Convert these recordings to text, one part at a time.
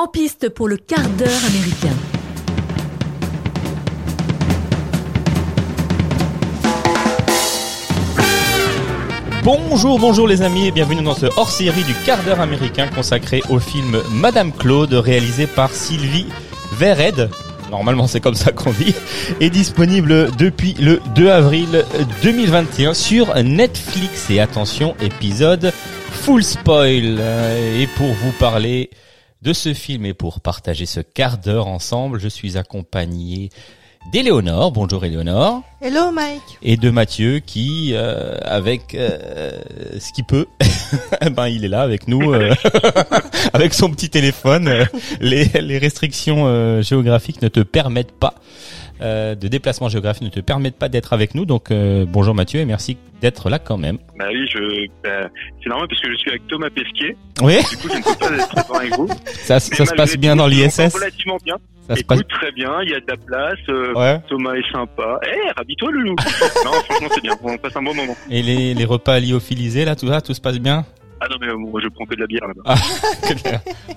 En piste pour le quart d'heure américain. Bonjour, bonjour les amis et bienvenue dans ce hors-série du quart d'heure américain consacré au film Madame Claude réalisé par Sylvie Vered. Normalement c'est comme ça qu'on dit. Est disponible depuis le 2 avril 2021 sur Netflix. Et attention, épisode full spoil. Et pour vous parler de ce film et pour partager ce quart d'heure ensemble, je suis accompagné d'Éléonore. Bonjour Éléonore. Hello Mike. Et de Mathieu qui, euh, avec euh, ce qu'il peut, ben il est là avec nous, euh, avec son petit téléphone. Les, les restrictions euh, géographiques ne te permettent pas euh, de déplacement géographique ne te permettent pas d'être avec nous. Donc euh, bonjour Mathieu et merci d'être là quand même. Bah oui, je, bah, c'est normal parce que je suis avec Thomas Pesquet. Oui, Du coup, je ne peux pas être présent avec vous. ça, se passe bien tout, dans l'ISS. Relativement bien. Ça se Écoute, passe. très bien. Il y a de la place. euh, Ouais. Thomas est sympa. Eh, rabis-toi, Loulou. non, franchement, c'est bien. On passe un bon moment. Et les, les repas lyophilisés là, tout ça, tout se passe bien? Ah non, mais euh, moi, je prends que de la bière là-bas.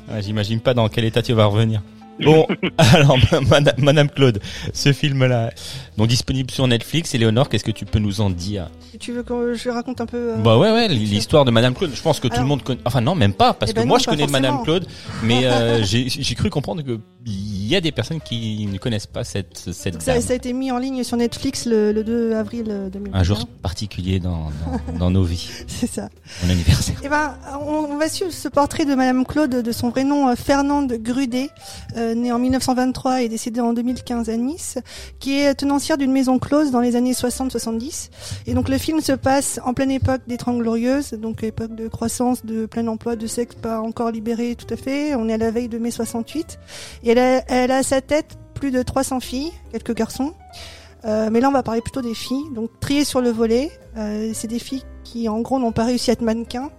Ah, J'imagine pas dans quel état tu vas revenir. Bon, alors Madame, Madame Claude, ce film-là, donc disponible sur Netflix. Éléonore, qu'est-ce que tu peux nous en dire? Tu veux que je raconte un peu euh, Bah ouais, ouais, l'histoire de Madame Claude. Je pense que tout le monde connaît. Enfin non, même pas, parce Eh que ben moi non, je connais Madame. Claude, mais euh, j'ai cru comprendre que il y a des personnes qui ne connaissent pas cette cette ça, dame. ça a été mis en ligne sur Netflix le, le 2 avril euh, 2021. Un jour particulier dans, dans, dans nos vies, C'est ça. mon anniversaire. Eh ben, on, on va suivre ce portrait de Madame Claude, de son vrai nom euh, Fernande Grudet, euh, née en 1923 et décédée en 2015 à Nice, qui est tenancière d'une maison close dans les années 60-70. Et donc le film se passe en pleine époque des Trente Glorieuses, donc époque de croissance, de plein emploi, de sexe pas encore libéré tout à fait. On est à la veille de mai 68. Et elle a, à sa tête plus de 300 filles, quelques garçons. Euh, mais là, on va parler plutôt des filles. Donc, triées sur le volet, euh, c'est des filles qui, en gros, n'ont pas réussi à être mannequins.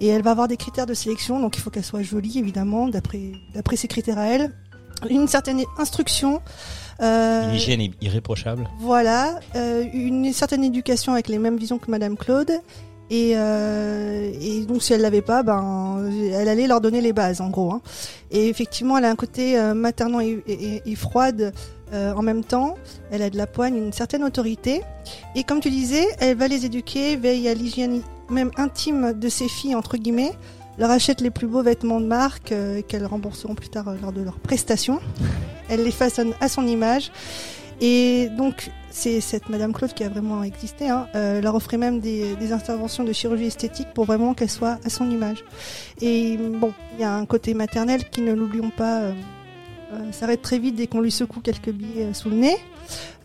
Et elle va avoir des critères de sélection. Donc, il faut qu'elle soit jolie, évidemment, d'après d'après ses critères à elle. Une certaine instruction. Euh, Une hygiène irréprochable. voilà, euh, une certaine éducation avec les mêmes visions que Madame Claude. Et, euh, et donc si elle l'avait pas, ben elle allait leur donner les bases en gros. hein. Et effectivement, elle a un côté maternant et, et- et froide en même temps. Elle a de la poigne, une certaine autorité. Et comme tu disais, elle va les éduquer, veille à l'hygiène même intime de ses filles entre guillemets. Leur achète les plus beaux vêtements de marque euh, qu'elles rembourseront plus tard euh, lors de leur prestation. Elle les façonne à son image. Et donc, c'est cette Madame Claude qui a vraiment existé. Hein, euh, leur offrait même des, des interventions de chirurgie esthétique pour vraiment qu'elle soit à son image. Et bon, il y a un côté maternel qui, ne l'oublions pas, euh, euh, s'arrête très vite dès qu'on lui secoue quelques billets euh, sous le nez.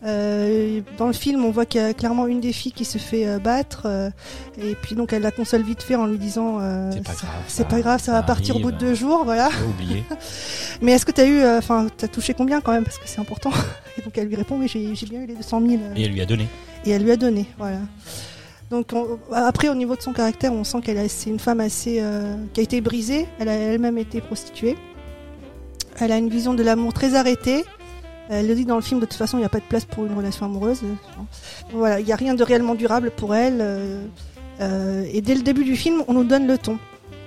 Euh, dans le film, on voit qu'il y a clairement une des filles qui se fait euh, battre. euh, et puis donc, elle la console vite fait en lui disant C'est pas ça- pas grave, ça, ça va partir au bout de deux jours, voilà. Oublié. Mais est-ce que tu as eu, enfin, t'as touché combien quand même parce que c'est important. Et donc elle lui répond, oui, j'ai bien eu les 200 000. Et elle lui a donné. Et elle lui a donné, voilà. Donc on- après, au niveau de son caractère, on sent qu'elle c'est une femme assez qui a été brisée. Elle a elle-même été prostituée. Elle a une vision de l'amour très arrêtée. Elle le dit dans le film, de toute façon, il n'y a pas de place pour une relation amoureuse. Voilà, il n'y a rien de réellement durable pour elle. euh, euh, et dès le début du film, on nous donne le ton.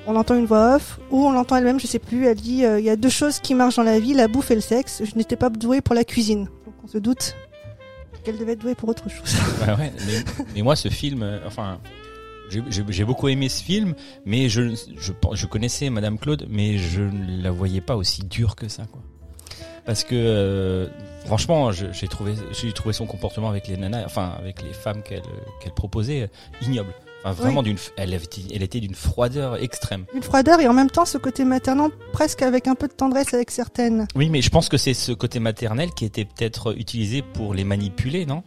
On entend une voix off, ou on l'entend elle-même, je sais plus. Elle dit euh, il y a deux choses qui marchent dans la vie, la bouffe et le sexe. Je n'étais pas douée pour la cuisine. Donc on se doute qu'elle devait être douée pour autre chose. Mais, moi, ce film, euh, enfin, j'ai- beaucoup aimé ce film, mais je, je, je connaissais Madame Claude, mais je ne la voyais pas aussi dure que ça, quoi. Parce que, euh, franchement, j'ai trouvé, j'ai trouvé son comportement avec les nanas, enfin, avec les femmes qu'elle qu'elle proposait, euh, ignoble. Enfin, vraiment d'une, elle, elle était d'une froideur extrême. Une froideur et en même temps ce côté maternant, presque avec un peu de tendresse avec certaines. Oui, mais je pense que c'est ce côté maternel qui était peut-être utilisé pour les manipuler, non?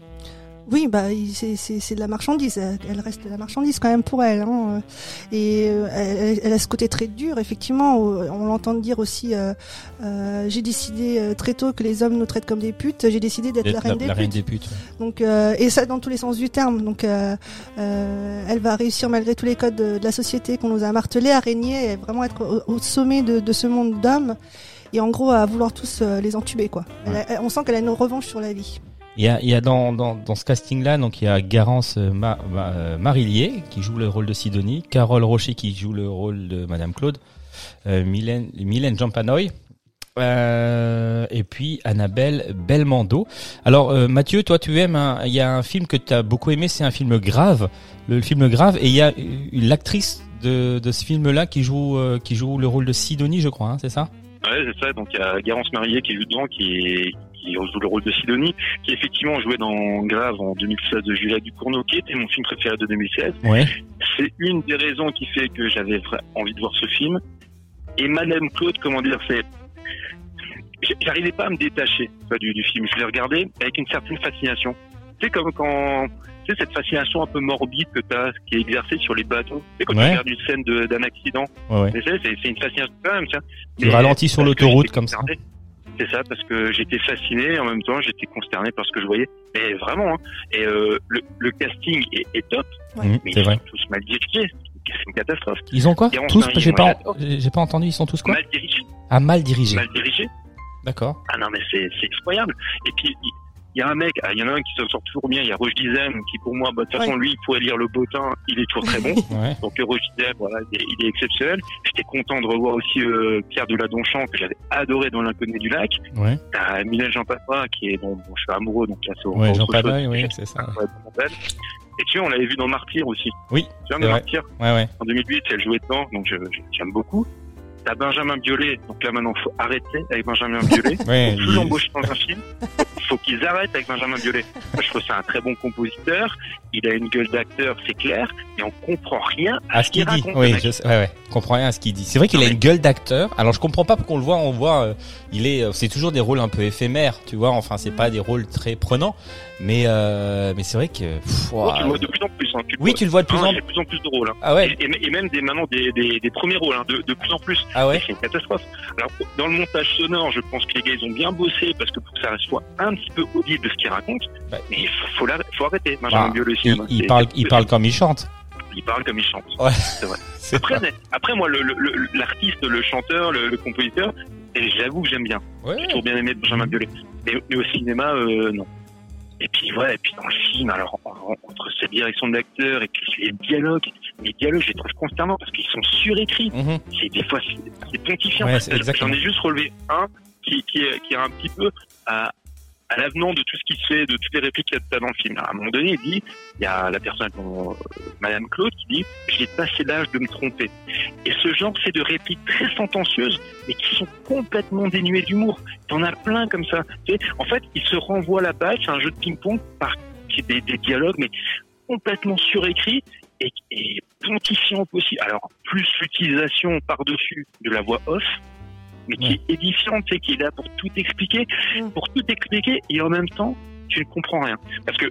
Oui, bah c'est de la marchandise. Elle reste de la marchandise quand même pour elle. Hein. Et euh, elle, elle a ce côté très dur, effectivement. On l'entend dire aussi. euh, euh, J'ai décidé très tôt que les hommes nous traitent comme des putes. J'ai décidé d'être la reine des putes. des putes. ouais. Donc euh, et ça dans tous les sens du terme. Donc elle va réussir malgré tous les codes de, de la société qu'on nous a martelés à régner et vraiment être au, au sommet de, de ce monde d'hommes. Et en gros à vouloir tous les entuber quoi. Elle- on sent qu'elle a une revanche sur la vie. Il y a, il y a dans, dans, dans ce casting-là, donc il y a Garance euh, euh, Marillier qui joue le rôle de Sidonie, Carole Rocher qui joue le rôle de Madame Claude, euh, Mylène, Mylène Jampanoy Euh, et puis Annabelle Belmondo. Alors euh, Mathieu, toi tu aimes, il y a un film que tu as beaucoup aimé, c'est un film grave, le film grave, et il y a l'actrice de, de ce film-là qui joue qui joue le rôle de Sidonie, je crois, hein, c'est ça? Ouais, c'est ça. Donc il y a Garance Marié qui joue dedans, qui, qui joue le rôle de Sidonie, qui effectivement jouait dans Grave en 2016 de Juliette Ducournau, qui était mon film préféré de 2016. Ouais. C'est une des raisons qui fait que j'avais envie de voir ce film. Et Madame Claude, comment dire, c'est j'arrivais pas à me détacher du, du film. Je l'ai regardé avec une certaine fascination. Sais comme quand tu sais cette fascination un peu morbide que t'as, qui est exercée sur les bateaux. Tu sais quand Ouais. tu regardes une scène d'un accident, Ouais, ouais. c'est c'est- c'est une fascination quand même. tiens. Tu ralentis sur l'autoroute comme ça. C'est ça, parce que j'étais fasciné et en même temps j'étais consterné par ce que je voyais. Mais vraiment, hein. et euh, le, le casting est, est top, Ouais. Mhm, mais c'est ils vrai. sont tous mal dirigés. C'est une catastrophe. Ils ont quoi Garance Tous J'ai pas j'ai pas entendu. Ils sont tous quoi Mal dirigés. Ah mal dirigés. Mal dirigés. D'accord. Ah non, mais c'est c'est effroyable. Et puis, il y a un mec, ah, il y en a un qui s'en sort toujours bien, il y a Roche Dizem, qui pour moi, bah, de toute façon, Ouais. lui, il pourrait lire le botin, il est toujours très bon. Ouais. Donc Roche Dizem, voilà, il est, il est exceptionnel. J'étais content de revoir aussi euh, Pierre Deladonchamp, que j'avais adoré dans L'inconnu du lac. Ouais. T'as Minel Jean Papa, qui est, bon, bon, je suis amoureux, donc là, c'est Ouais. Jean. Pabaye, oui, c'est ça. Ouais. Et tu vois, on l'avait vu dans Martyr aussi. Oui, Tu vois. Martyr, Ouais, ouais. en 2008, elle jouait dedans, donc j'aime beaucoup. T'as Benjamin Biolay, donc là maintenant faut arrêter avec Benjamin Biolay. Ouais. Il- l'embaucher dans un film, faut qu'ils arrêtent avec Benjamin Biolay. Moi, je trouve c'est un très bon compositeur, il a une gueule d'acteur, c'est clair, mais on comprend rien à ce qu'il dit. raconte, Oui, le mec. je sais, ouais, ouais. Je comprends rien à ce qu'il dit. C'est vrai qu'il a une gueule d'acteur. Alors je comprends pas pourquoi on le voit. On voit, euh, il est, euh, c'est toujours des rôles un peu éphémères, tu vois. Enfin, c'est pas des rôles très prenants, mais euh, mais c'est vrai que. pff, Oh, tu le vois de plus en plus. Hein, tu oui, vois. tu le vois de plus Hein, en de plus en plus de rôles. Hein. Ah ouais. Et, et- et même des, maintenant des, des, des premiers rôles, hein, de, de plus en plus. Ah ouais. C'est une catastrophe. Alors, dans le montage sonore, je pense que les gars, ils ont bien bossé parce que pour que ça soit un petit peu audible de ce qu'ils racontent. Ouais. Mais il faut, faut, arrêter. Benjamin Bah, Il, cinéma, il c'est- parle, il c'est- parle comme il chante. il parle comme il chante. C'est Après, mais- après moi, le- le- le- l'artiste, le, chanteur, le, le compositeur, et j'avoue que j'aime bien. Ouais. J'ai toujours bien aimé Benjamin Biolay. Mais, mais au cinéma, euh, non. Et puis, ouais, et puis dans le film, alors, en- en- entre cette direction d'acteur et puis les dialogues, les dialogues, je les trouve consternants parce qu'ils sont surécrits. Mhm. C'est des fois, c'est pontifiant. Ouais. J'en ai juste relevé un qui, qui, est, qui est un petit peu à, à l'avenant de tout ce qui se fait, de toutes les répliques qu'il y a dans le film. À un moment donné, il dit, il y a la personne, euh, Madame Claude, qui dit, j'ai passé l'âge de me tromper. Et ce genre, c'est de répliques très sentencieuses, mais qui sont complètement dénuées d'humour. T'en as plein comme ça. En fait, il se renvoie la balle, c'est un jeu de ping-pong par des, des dialogues, mais complètement surécrits et, et pontifiant possible. Alors, plus l'utilisation par-dessus de la voix off, mais qui est édifiante, sais, qui est là pour tout expliquer, pour tout expliquer, et en même temps, tu ne comprends rien. Parce que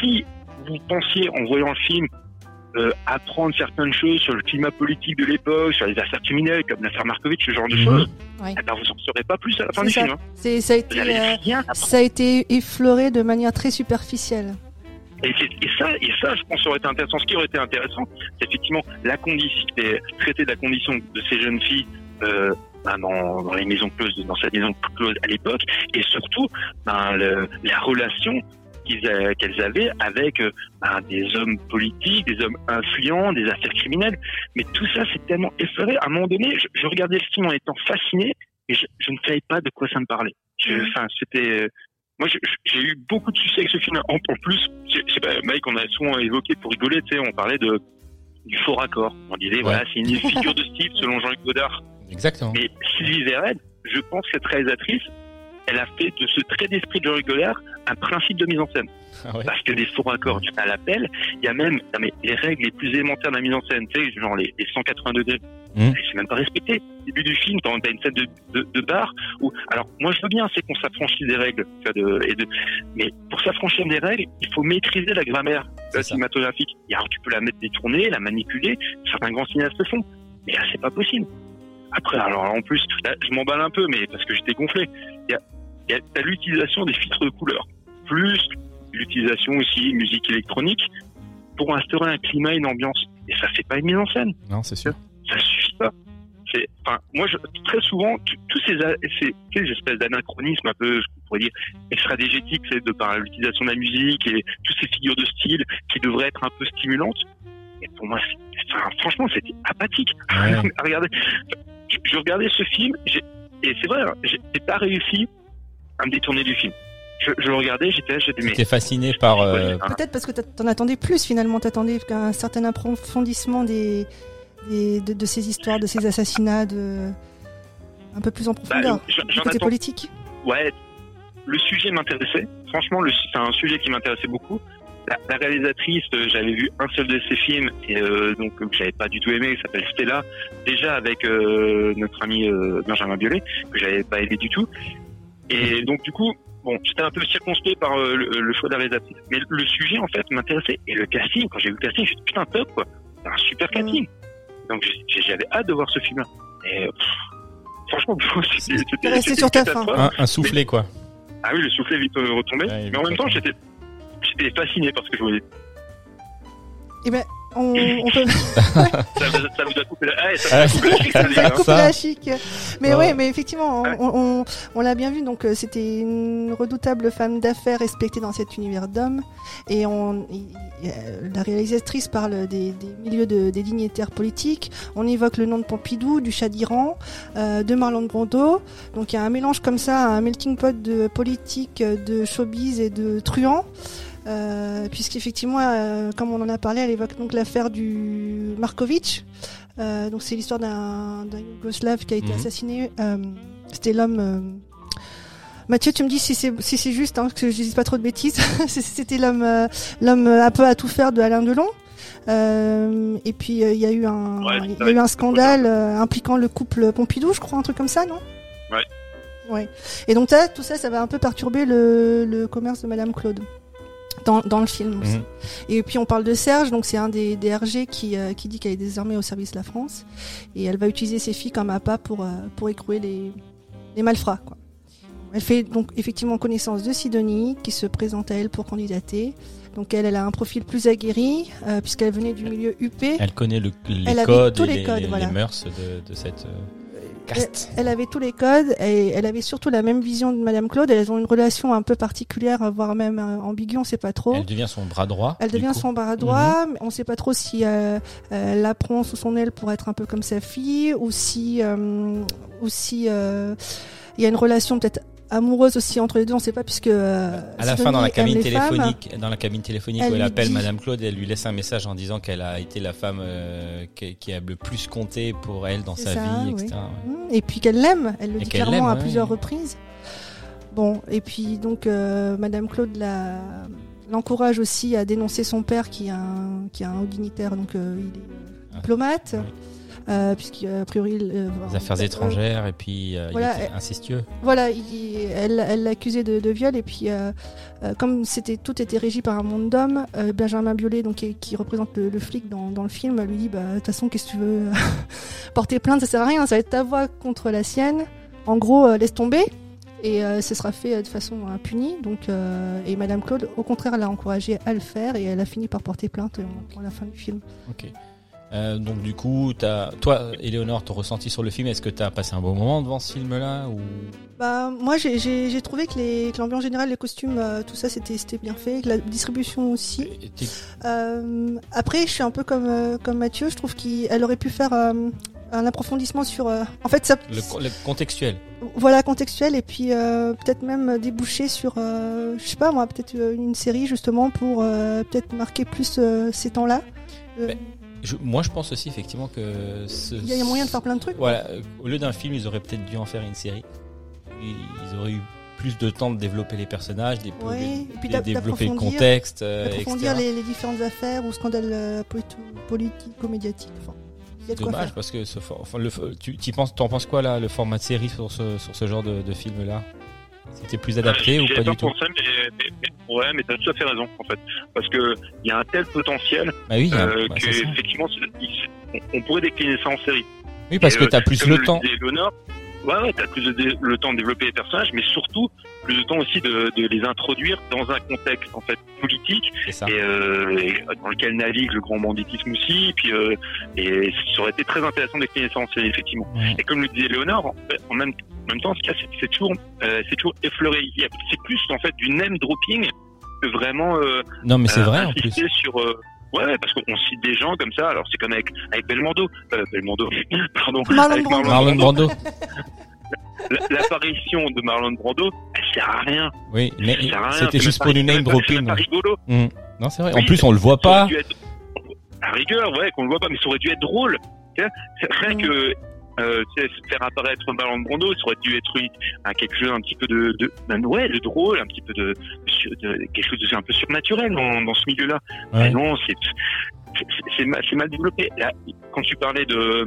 si vous pensiez, en voyant le film, euh, apprendre certaines choses sur le climat politique de l'époque, sur les affaires criminelles, comme l'affaire Markovitch, ce genre de Mhm. choses, Ouais. eh ben, vous en saurez pas plus à la fin du ça. film. Hein. Ça a été, euh, ça a été effleuré de manière très superficielle. Et, ça, et ça, je pense, aurait été intéressant. Ce qui aurait été intéressant, c'est effectivement la condition, traiter de la condition de ces jeunes filles euh, ben, dans, dans les maisons closes, dans sa maison close à l'époque, et surtout ben, le- la relation a- qu'elles avaient avec euh, ben, des hommes politiques, des hommes influents, des affaires criminelles. Mais tout ça, c'est tellement effleuré. À un moment donné, je, je regardais le film en étant fasciné, et je, je ne savais pas de quoi ça me parlait. Mhm. Enfin, c'était euh, moi, j'ai- eu beaucoup de succès avec ce film. En, en plus, je je sais pas, Mike, on a souvent évoqué pour rigoler, tu sais, on parlait de du faux raccord. On disait, voilà, c'est une figure de style selon Jean-Luc Godard. Exactement. Mais Sylvie Verred, je pense que cette réalisatrice, elle a fait de ce trait d'esprit de Godard un principe de mise en scène. Ah ouais. Parce que des faux raccords, à l'appel, il y a même non, mais les règles les plus élémentaires de la mise en scène, tu sais, genre les, les 180 degrés. Mhm. C'est même pas respecté. Au début du film, quand t'as une scène de, de, de bar, où, alors, moi, je veux bien, c'est qu'on s'affranchit des règles, tu vois, de, et de, mais pour s'affranchir des règles, il faut maîtriser la grammaire cinématographique. Et alors, tu peux la mettre détournée, la manipuler, certains grands cinéastes le font. Mais là, c'est pas possible. Après, alors, en plus, là, je m'emballe un peu, mais parce que j'étais gonflé. Il y a, il y a t'as l'utilisation des filtres de couleurs. Plus l'utilisation aussi musique électronique pour instaurer un climat, une ambiance. Et ça fait pas une mise en scène Non, c'est sûr. ça suffit pas. C'est, enfin, moi, je, très souvent, tu- tous ces, a- ces, ces espèces d'anachronismes un peu, on pourrait dire, extradégétiques, c'est de par l'utilisation de la musique et toutes ces figures de style qui devraient être un peu stimulantes. Et pour moi, c'est- enfin, franchement, c'était apathique. Ouais. Regardez, je, je regardais ce film, et c'est vrai, hein, j'ai pas réussi à me détourner du film. Je, je le regardais, j'étais là, j'étais mais T'es fasciné par. euh. Peut-être parce que t'en attendais plus finalement, t'attendais qu'un certain approfondissement des, des- de, de ces histoires, de ces assassinats, de un peu plus en profondeur. Bah, du côté attends politique. ouais, le sujet m'intéressait. Franchement, c'est un sujet qui m'intéressait beaucoup. La, la réalisatrice, euh, j'avais vu un seul de ses films et euh, donc que j'avais pas du tout aimé, qui s'appelle Stella, déjà avec euh, notre ami euh, Benjamin Biolay, que j'avais pas aimé du tout. Et donc du coup, bon, j'étais un peu circonspect par euh, le, le choix de la réalisatrice, mais le sujet en fait m'intéressait et le casting. Quand j'ai vu le casting, j'ai dit putain top quoi, c'est un super casting. Donc j'avais hâte de voir ce film-là. Et pff, franchement, c'était resté sur ta un, un soufflet, quoi. Ah oui, le soufflet vite euh, retombé. Ouais, mais en même temps, j'étais, j'étais fasciné par ce que je voyais. Eh ben, on, on peut Ça, vous- ça vous a coupé la, ah, ça Ah, vous a coupé la chic, ça, la. Mais Ouais. ouais, mais effectivement, on, on, on l'a bien vu. Donc, euh, c'était une redoutable femme d'affaires respectée dans cet univers d'hommes. Et on, il- il- euh, la réalisatrice parle des, des milieux de, des dignitaires politiques. On évoque le nom de Pompidou, du chat d'Iran, euh, de Marlon Brando. Donc, il y a un mélange comme ça, un melting pot de politique, de showbiz et de truands. Euh, puisqu'effectivement, euh, comme on en a parlé, elle évoque donc l'affaire du Markovitch. Euh, donc c'est l'histoire d'un Yougoslave qui a été Mhm. assassiné. Euh, C'était l'homme. euh, Mathieu, tu me dis si c'est si c'est juste, hein, que je dise pas trop de bêtises. C'était l'homme l'homme un peu à tout faire de Alain Delon. Euh, et puis il y a eu un Ouais, il y a eu un scandale euh, impliquant le couple Pompidou, je crois, un truc comme ça, non? Ouais. Ouais. Et donc ça, tout ça, ça va un peu perturber le, le commerce de Madame Claude dans, dans le film aussi. Mhm. Et puis on parle de Serge, donc c'est un des, des RG qui, euh, qui dit qu'elle est désormais au service de la France et elle va utiliser ses filles comme appât pour, euh, pour écrouer les, les malfrats. Quoi. Elle fait donc effectivement connaissance de Sidonie qui se présente à elle pour candidater. Donc elle, elle a un profil plus aguerri euh, puisqu'elle venait du milieu UP. Elle connaît le, les Elle codes, tous les les, codes, les- voilà. les mœurs de, de cette euh. Elle avait tous les codes et elle avait surtout la même vision de Madame Claude. Elles ont une relation un peu particulière, voire même euh, ambiguë, on sait pas trop. Elle devient son bras droit. Elle devient coup. son bras droit. mais On ne sait pas trop si euh, elle la prend sous son aile pour être un peu comme sa fille, ou si, euh, ou si euh, il y a une relation peut-être amoureuse aussi entre les deux. On ne sait pas puisque euh, À la fin, dans la cabine femmes. téléphonique, dans la cabine téléphonique Elle où elle appelle dit- Madame Claude, elle lui laisse un message en disant qu'elle a été la femme euh, qui, qui a le plus compté pour elle dans sa ça, vie, oui. etc. ouais. Mm, Et puis qu'elle l'aime, elle le Et dit clairement à ouais. plusieurs reprises. Bon, et puis donc euh, Madame Claude la l'encourage aussi à dénoncer son père qui est un qui est un haut dignitaire, donc euh, il est Ah, diplomate. Euh, puisqu'a priori il, euh, Les affaires euh, étrangères et puis euh, voilà, il était elle- incestueux. Voilà, il- elle l'accusait de, de viol et puis euh, euh, comme c'était tout était régi par un monde d'hommes, euh, Benjamin Biolay donc qui, qui représente le, le flic dans, dans le film lui dit bah de toute façon qu'est-ce que tu veux porter plainte ça sert à rien, ça va être ta voix contre la sienne. En gros euh, laisse tomber et euh, ce sera fait euh, de façon impunie donc euh, et Madame Claude au contraire l'a encouragée à le faire et elle a fini par porter plainte euh, à la fin du film. Ok. Euh, donc du coup, as, toi, Éléonore, ton ressenti sur le film, est-ce que tu as passé un bon moment devant ce film-là ou? Bah moi j'ai- trouvé que l'ambiance générale, les costumes, euh, tout ça c'était bien fait, que la distribution aussi. Euh, après, je suis un peu comme comme Mathieu. Je trouve qu'elle aurait pu faire un approfondissement sur. en fait, ça. le, le contextuel Voilà contextuel et puis euh, peut-être même déboucher sur. euh, je sais pas moi, peut-être une série justement pour euh, peut-être marquer plus ces temps-là. Je- moi, je pense aussi effectivement que ce- Il y a moyen de faire plein de trucs. Voilà, euh, au lieu d'un film, ils auraient peut-être dû en faire une série. Ils ils auraient eu plus de temps de développer les personnages, de Ouais, développer le contexte, euh, Approfondir les, les différentes affaires ou scandales euh, politi- politico-médiatiques. Enfin, quoi Dommage parce que ce for- enfin, le, tu tu penses, t'en penses quoi là, le format de série sur ce sur ce genre de, de film là C'était plus adapté ou pas du tout pensé, mais, mais- mais- ouais, mais t'as tout à fait raison, en fait. Parce que il y a un tel potentiel Bah oui, euh, bah, que effectivement, on, pourrait décliner ça en série. Oui, parce Et, que euh, t'as plus le temps. Léonore, ouais, ouais, t'as plus de dé- le temps de développer les personnages, mais surtout plus de temps aussi de, de les introduire dans un contexte en fait politique et, euh, et dans lequel navigue le grand banditisme aussi. Et puis, euh, et ça aurait été très intéressant de décliner ça en série, effectivement. Et comme le disait Léonore, en, fait, en même, en même temps, ce c'est c'est toujours, euh, c'est toujours effleuré. C'est plus en fait du name dropping que vraiment euh, Non, mais c'est euh, vrai en plus. sur. Ouais, ouais, parce qu'on cite des gens comme ça. Alors c'est comme avec avec Belmondo, euh, Belmondo, pardon, Marlon avec Brando. Marlon Brando. la- l'apparition de Marlon Brando, elle sert à rien. Oui, mais c'était C'est juste pour du name c'est c'est dropping. pas rigolo. Hmm. Non, c'est vrai. En plus, on le voit pas. dû être- À rigueur, ouais, qu'on le voit pas, mais ça aurait dû être drôle. C'est Rien Mm. que euh, tu sais, faire apparaître Marlon Brando, ça aurait dû être une- un quelque chose un petit peu de, de ben ouais, de drôle, un petit peu de, de- quelque chose de un peu surnaturel dans, dans ce milieu-là. Ouais. Mais non, c'est c'est- c'est mal, c'est mal développé. Là, quand tu parlais de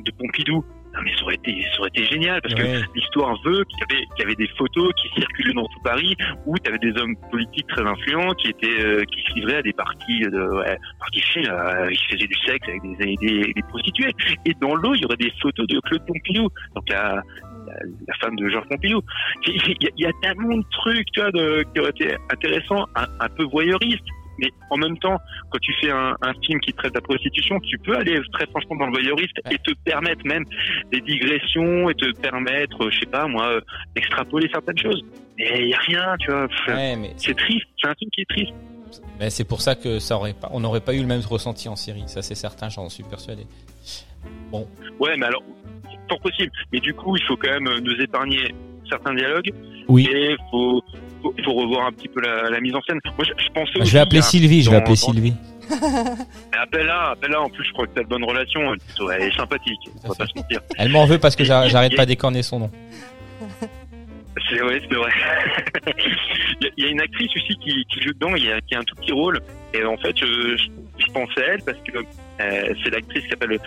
de Pompidou, non mais ça aurait été ça aurait été génial parce que l'histoire veut qu'il y avait qu'il y avait des photos qui circulaient dans tout Paris où tu avais des hommes politiques très influents qui étaient euh, qui se livraient à des parties de ouais, parties euh, qui faisaient du sexe avec des, des, des prostituées et dans l'eau il y aurait des photos de Claude Pompidou donc la la, la femme de Georges Pompidou. Il y, a, il y a tellement de trucs tu vois, de, qui auraient été intéressants, un, un peu voyeuristes. Mais en même temps, quand tu fais un, un film qui traite la prostitution, tu peux aller très franchement dans le voyeuriste et te permettre même des digressions et te permettre, je sais pas moi, euh, d'extrapoler certaines choses. Mais il y a rien, tu vois. Pff, Ouais, mais C'est triste. C'est un film qui est triste. Mais c'est pour ça que ça aurait pas, on n'aurait pas eu le même ressenti en série. Ça, c'est certain, j'en suis persuadé. Ouais, mais alors, fort possible. Mais du coup, il faut quand même euh, nous épargner certains dialogues. Oui. Et faut, faut, faut revoir un petit peu la, la mise en scène. Moi, je, je pensais Je aussi vais appeler Sylvie, je vais appeler Sylvie. Appelle-la, appelle-la. En plus, je crois que t'as de bonnes relations. Elle, est sympathique. On va pas se mentir. Elle m'en veut parce que j'a- j'arrête pas d'écorner son nom. C'est vrai, c'est vrai. il, y a, il y a une actrice aussi qui, qui joue dedans, il y a, qui a un tout petit rôle. Et en fait, je, je, je pensais à elle parce que euh, c'est l'actrice qui s'appelle,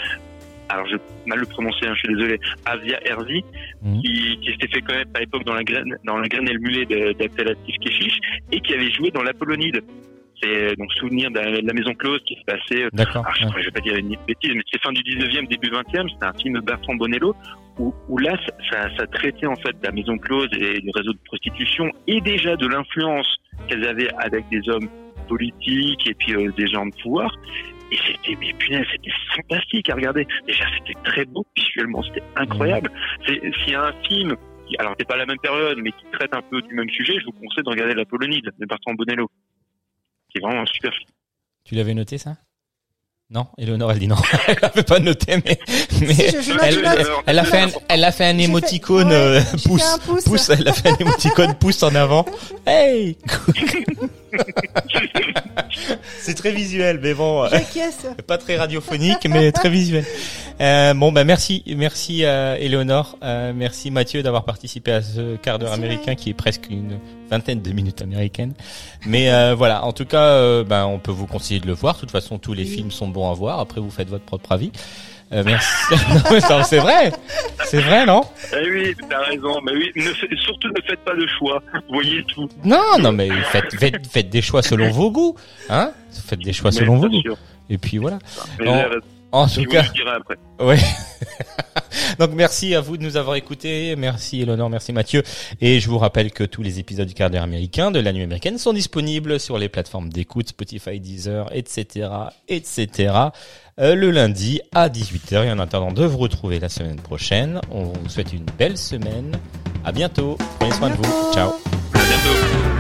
alors je vais mal le prononcer, hein, je suis désolé, Avia Herzi, Mhm. qui, qui s'était fait connaître à l'époque dans la graine, dans la graine et le mulet de- d'Abdel Latif Kechiche et qui avait joué dans l'Apollonide. C'est donc souvenir de la, de la maison close qui se passait D'accord. alors, je, ouais. je vais pas dire une bêtise, mais c'est fin du 19e, début 20e, c'était un film de Bertrand Bonello, où, où là, ça traitait en fait de la maison close et du réseau de prostitution, et déjà de l'influence qu'elles avaient avec des hommes politiques et puis euh, des gens de pouvoir. Et c'était, mais punaise, c'était fantastique à regarder. Déjà, c'était très beau, visuellement, c'était incroyable. C'est, s'il y a un film, qui, alors c'est pas la même période, mais qui traite un peu du même sujet, je vous conseille de regarder La Polonide de Bertrand Bonello. C'est vraiment un super film. Tu l'avais noté ça? Non, Eleonore elle dit non. elle l'avait pas noté, mais mais Si, je- je note, elle, a fait un, elle a fait un fait- émoticône ouais, euh, fait pouce, un pouce. pouce. Elle a fait un émoticône pouce en avant. Hey C'est très visuel, mais bon. euh, pas très radiophonique, mais très visuel. Euh, bon, bah merci, merci euh, Eleonore, euh, merci Mathieu d'avoir participé à ce quart d'heure américain qui est presque une vingtaine de minutes américaines. Mais euh, voilà, en tout cas, euh, ben on peut vous conseiller de le voir. De toute façon, tous les Oui. films sont bons à voir. Après, vous faites votre propre avis. Euh, merci. C'est vrai, c'est vrai, non? Eh oui, t'as raison. Mais oui, ne fait- surtout ne faites pas de choix. Voyez tout. Non, non, mais faites, faites, faites des choix selon vos goûts, hein? Faites des choix selon vos goûts. Et puis voilà. En je tout vous cas. le dirai après. Ouais. Donc merci à vous de nous avoir écoutés. Merci Eleonore, merci Mathieu. Et je vous rappelle que tous les épisodes du quart d'heure américain de la nuit américaine sont disponibles sur les plateformes d'écoute, Spotify, Deezer, etc., etc. euh, le lundi à 18h. Et en attendant de vous retrouver la semaine prochaine, on vous souhaite une belle semaine. À bientôt. Prenez soin de vous. Ciao. À bientôt.